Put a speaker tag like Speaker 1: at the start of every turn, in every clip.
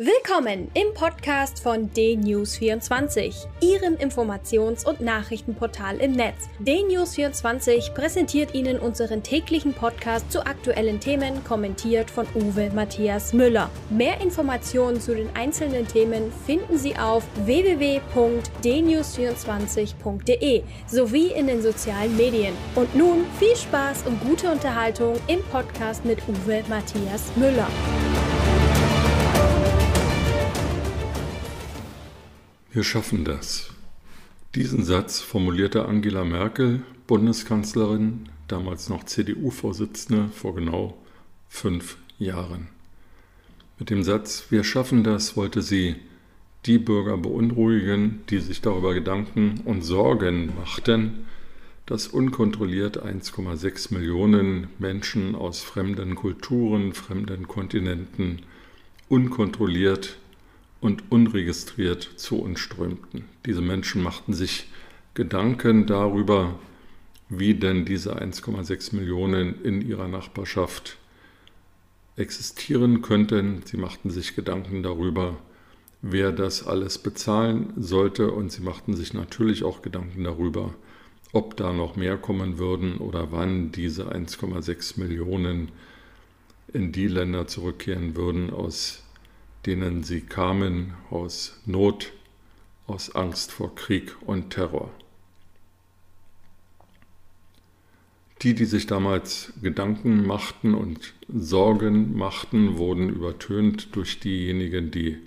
Speaker 1: Willkommen im Podcast von DNews24, Ihrem Informations- und Nachrichtenportal im Netz. DNews24 präsentiert Ihnen unseren täglichen Podcast zu aktuellen Themen, kommentiert von Uwe Matthias Müller. Mehr Informationen zu den einzelnen Themen finden Sie auf www.dnews24.de sowie in den sozialen Medien. Und nun viel Spaß und gute Unterhaltung im Podcast mit Uwe Matthias Müller.
Speaker 2: Wir schaffen das. Diesen Satz formulierte Angela Merkel, Bundeskanzlerin, damals noch CDU-Vorsitzende, vor genau fünf Jahren. Mit dem Satz Wir schaffen das wollte sie die Bürger beunruhigen, die sich darüber Gedanken und Sorgen machten, dass unkontrolliert 1,6 Millionen Menschen aus fremden Kulturen, fremden Kontinenten unkontrolliert und unregistriert zu uns strömten. Diese Menschen machten sich Gedanken darüber, wie denn diese 1,6 Millionen in ihrer Nachbarschaft existieren könnten. Sie machten sich Gedanken darüber, wer das alles bezahlen sollte und sie machten sich natürlich auch Gedanken darüber, ob da noch mehr kommen würden oder wann diese 1,6 Millionen in die Länder zurückkehren würden, aus denen sie kamen aus Not, aus Angst vor Krieg und Terror. Die, die sich damals Gedanken machten und Sorgen machten, wurden übertönt durch diejenigen, die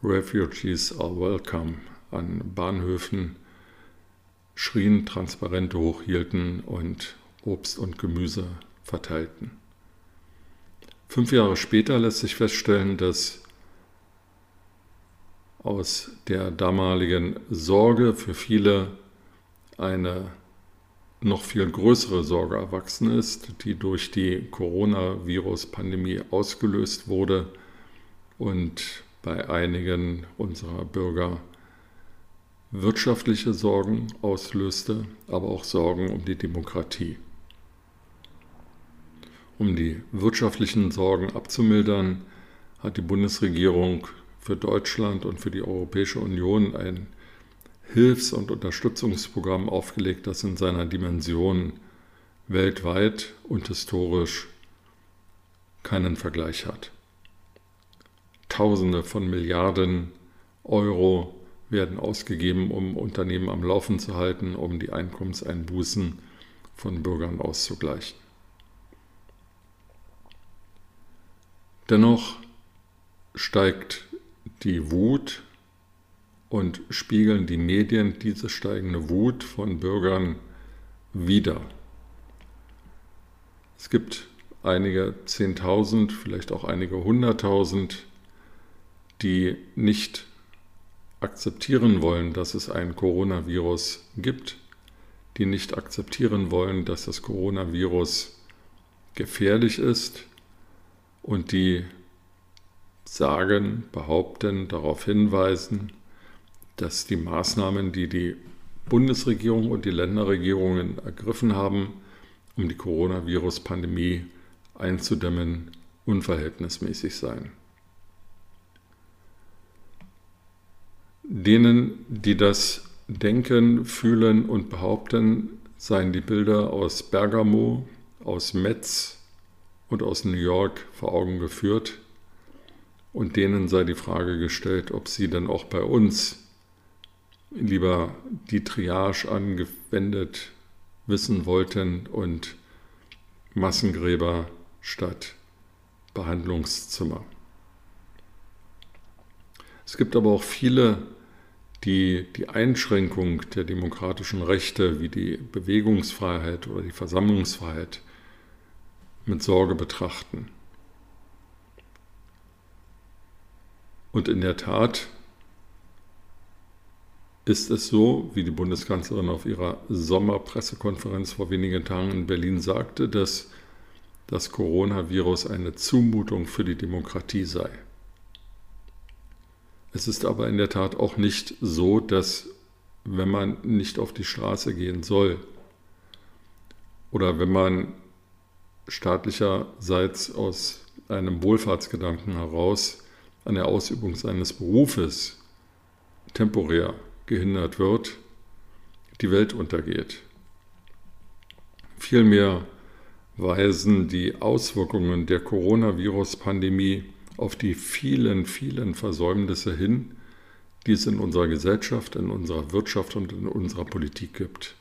Speaker 2: Refugees are welcome an Bahnhöfen schrien, Transparente hochhielten und Obst und Gemüse verteilten. Fünf Jahre später lässt sich feststellen, dass aus der damaligen Sorge für viele eine noch viel größere Sorge erwachsen ist, die durch die Coronavirus-Pandemie ausgelöst wurde und bei einigen unserer Bürger wirtschaftliche Sorgen auslöste, aber auch Sorgen um die Demokratie. Um die wirtschaftlichen Sorgen abzumildern, hat die Bundesregierung für Deutschland und für die Europäische Union ein Hilfs- und Unterstützungsprogramm aufgelegt, das in seiner Dimension weltweit und historisch keinen Vergleich hat. Tausende von Milliarden Euro werden ausgegeben, um Unternehmen am Laufen zu halten, um die Einkommenseinbußen von Bürgern auszugleichen. Dennoch steigt die Wut und spiegeln die Medien diese steigende Wut von Bürgern wider. Es gibt einige Zehntausend, vielleicht auch einige Hunderttausend, die nicht akzeptieren wollen, dass es ein Coronavirus gibt, die nicht akzeptieren wollen, dass das Coronavirus gefährlich ist und die sagen, behaupten, darauf hinweisen, dass die Maßnahmen, die die Bundesregierung und die Länderregierungen ergriffen haben, um die Coronavirus-Pandemie einzudämmen, unverhältnismäßig seien. Denen, die das denken, fühlen und behaupten, seien die Bilder aus Bergamo, aus Metz und aus New York vor Augen geführt, und denen sei die Frage gestellt, ob sie dann auch bei uns lieber die Triage angewendet wissen wollten und Massengräber statt Behandlungszimmer. Es gibt aber auch viele, die die Einschränkung der demokratischen Rechte wie die Bewegungsfreiheit oder die Versammlungsfreiheit mit Sorge betrachten. Und in der Tat ist es so, wie die Bundeskanzlerin auf ihrer Sommerpressekonferenz vor wenigen Tagen in Berlin sagte, dass das Coronavirus eine Zumutung für die Demokratie sei. Es ist aber in der Tat auch nicht so, dass wenn man nicht auf die Straße gehen soll oder wenn man staatlicherseits aus einem Wohlfahrtsgedanken heraus an der Ausübung seines Berufes temporär gehindert wird, die Welt untergeht. Vielmehr weisen die Auswirkungen der Coronavirus-Pandemie auf die vielen, vielen Versäumnisse hin, die es in unserer Gesellschaft, in unserer Wirtschaft und in unserer Politik gibt.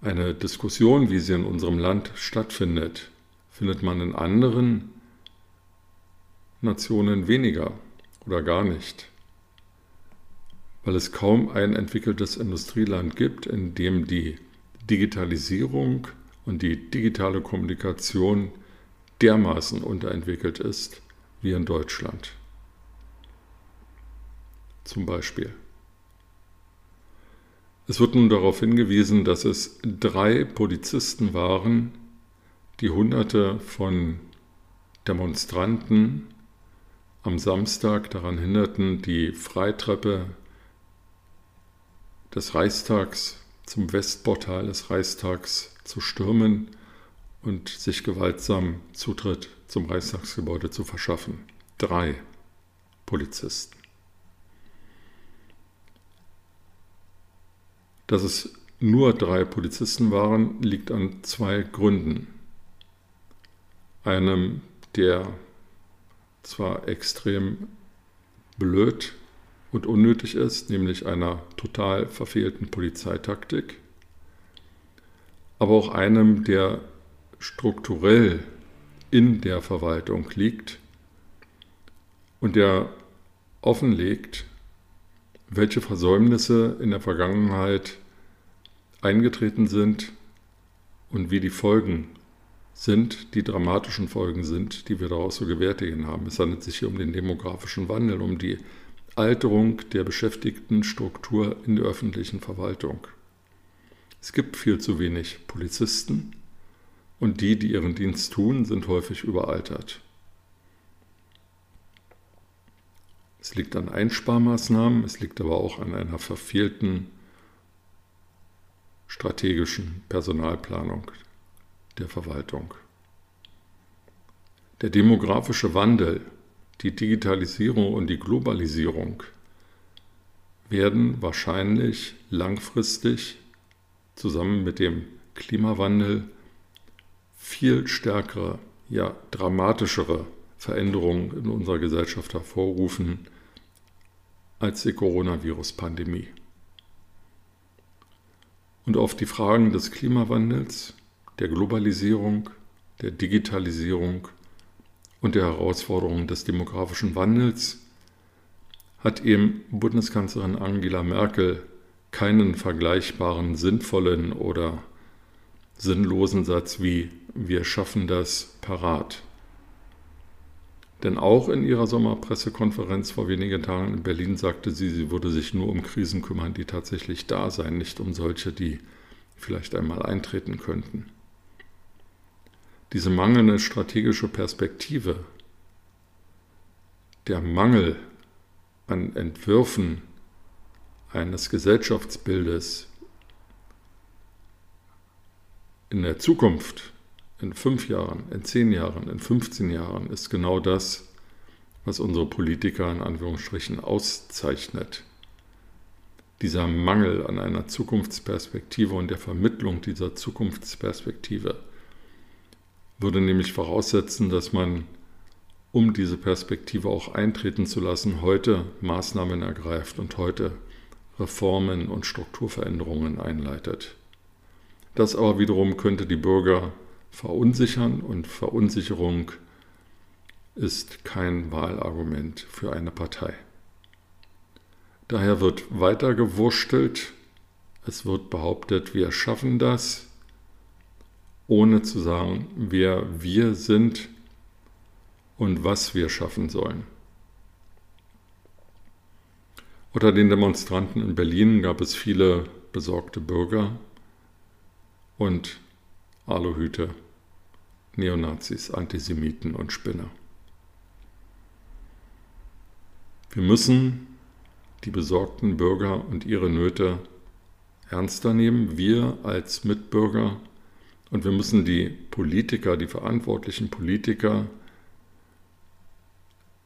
Speaker 2: Eine Diskussion, wie sie in unserem Land stattfindet, findet man in anderen Nationen weniger oder gar nicht, weil es kaum ein entwickeltes Industrieland gibt, in dem die Digitalisierung und die digitale Kommunikation dermaßen unterentwickelt ist wie in Deutschland. Zum Beispiel. Es wird nun darauf hingewiesen, dass es drei Polizisten waren, die Hunderte von Demonstranten am Samstag daran hinderten, die Freitreppe des Reichstags zum Westportal des Reichstags zu stürmen und sich gewaltsam Zutritt zum Reichstagsgebäude zu verschaffen. Drei Polizisten. Dass es nur drei Polizisten waren, liegt an zwei Gründen. Einem, der zwar extrem blöd und unnötig ist, nämlich einer total verfehlten Polizeitaktik, aber auch einem, der strukturell in der Verwaltung liegt und der offenlegt, welche Versäumnisse in der Vergangenheit eingetreten sind und wie die Folgen sind, die dramatischen Folgen sind, die wir daraus zu gewärtigen haben. Es handelt sich hier um den demografischen Wandel, um die Alterung der Beschäftigtenstruktur in der öffentlichen Verwaltung. Es gibt viel zu wenig Polizisten und die, die ihren Dienst tun, sind häufig überaltert. Es liegt an Einsparmaßnahmen, es liegt aber auch an einer verfehlten strategischen Personalplanung der Verwaltung. Der demografische Wandel, die Digitalisierung und die Globalisierung werden wahrscheinlich langfristig zusammen mit dem Klimawandel viel stärkere, ja dramatischere Veränderungen in unserer Gesellschaft hervorrufen als die Coronavirus-Pandemie. Und auf die Fragen des Klimawandels der Globalisierung, der Digitalisierung und der Herausforderungen des demografischen Wandels hat eben Bundeskanzlerin Angela Merkel keinen vergleichbaren sinnvollen oder sinnlosen Satz wie wir schaffen das parat. Denn auch in ihrer Sommerpressekonferenz vor wenigen Tagen in Berlin sagte sie, sie würde sich nur um Krisen kümmern, die tatsächlich da seien, nicht um solche, die vielleicht einmal eintreten könnten diese mangelnde strategische Perspektive, der Mangel an Entwürfen eines Gesellschaftsbildes in der Zukunft, in fünf Jahren, in zehn Jahren, in 15 Jahren, ist genau das, was unsere Politiker in Anführungsstrichen auszeichnet. Dieser Mangel an einer Zukunftsperspektive und der Vermittlung dieser Zukunftsperspektive würde nämlich voraussetzen, dass man, um diese Perspektive auch eintreten zu lassen, heute Maßnahmen ergreift und heute Reformen und Strukturveränderungen einleitet. Das aber wiederum könnte die Bürger verunsichern und Verunsicherung ist kein Wahlargument für eine Partei. Daher wird weiter gewurschtelt, es wird behauptet, wir schaffen das, ohne zu sagen, wer wir sind und was wir schaffen sollen. Unter den Demonstranten in Berlin gab es viele besorgte Bürger und Aluhüte, Neonazis, Antisemiten und Spinner. Wir müssen die besorgten Bürger und ihre Nöte ernster nehmen. Wir als Mitbürger und wir müssen die Politiker, die verantwortlichen Politiker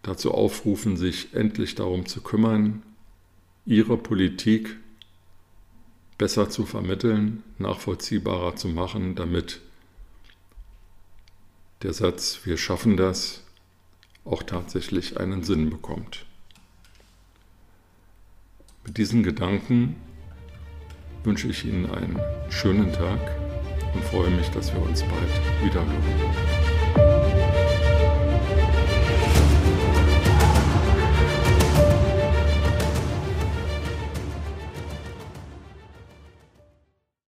Speaker 2: dazu aufrufen, sich endlich darum zu kümmern, ihre Politik besser zu vermitteln, nachvollziehbarer zu machen, damit der Satz, wir schaffen das, auch tatsächlich einen Sinn bekommt. Mit diesen Gedanken wünsche ich Ihnen einen schönen Tag und freue mich, dass wir uns bald wieder hören.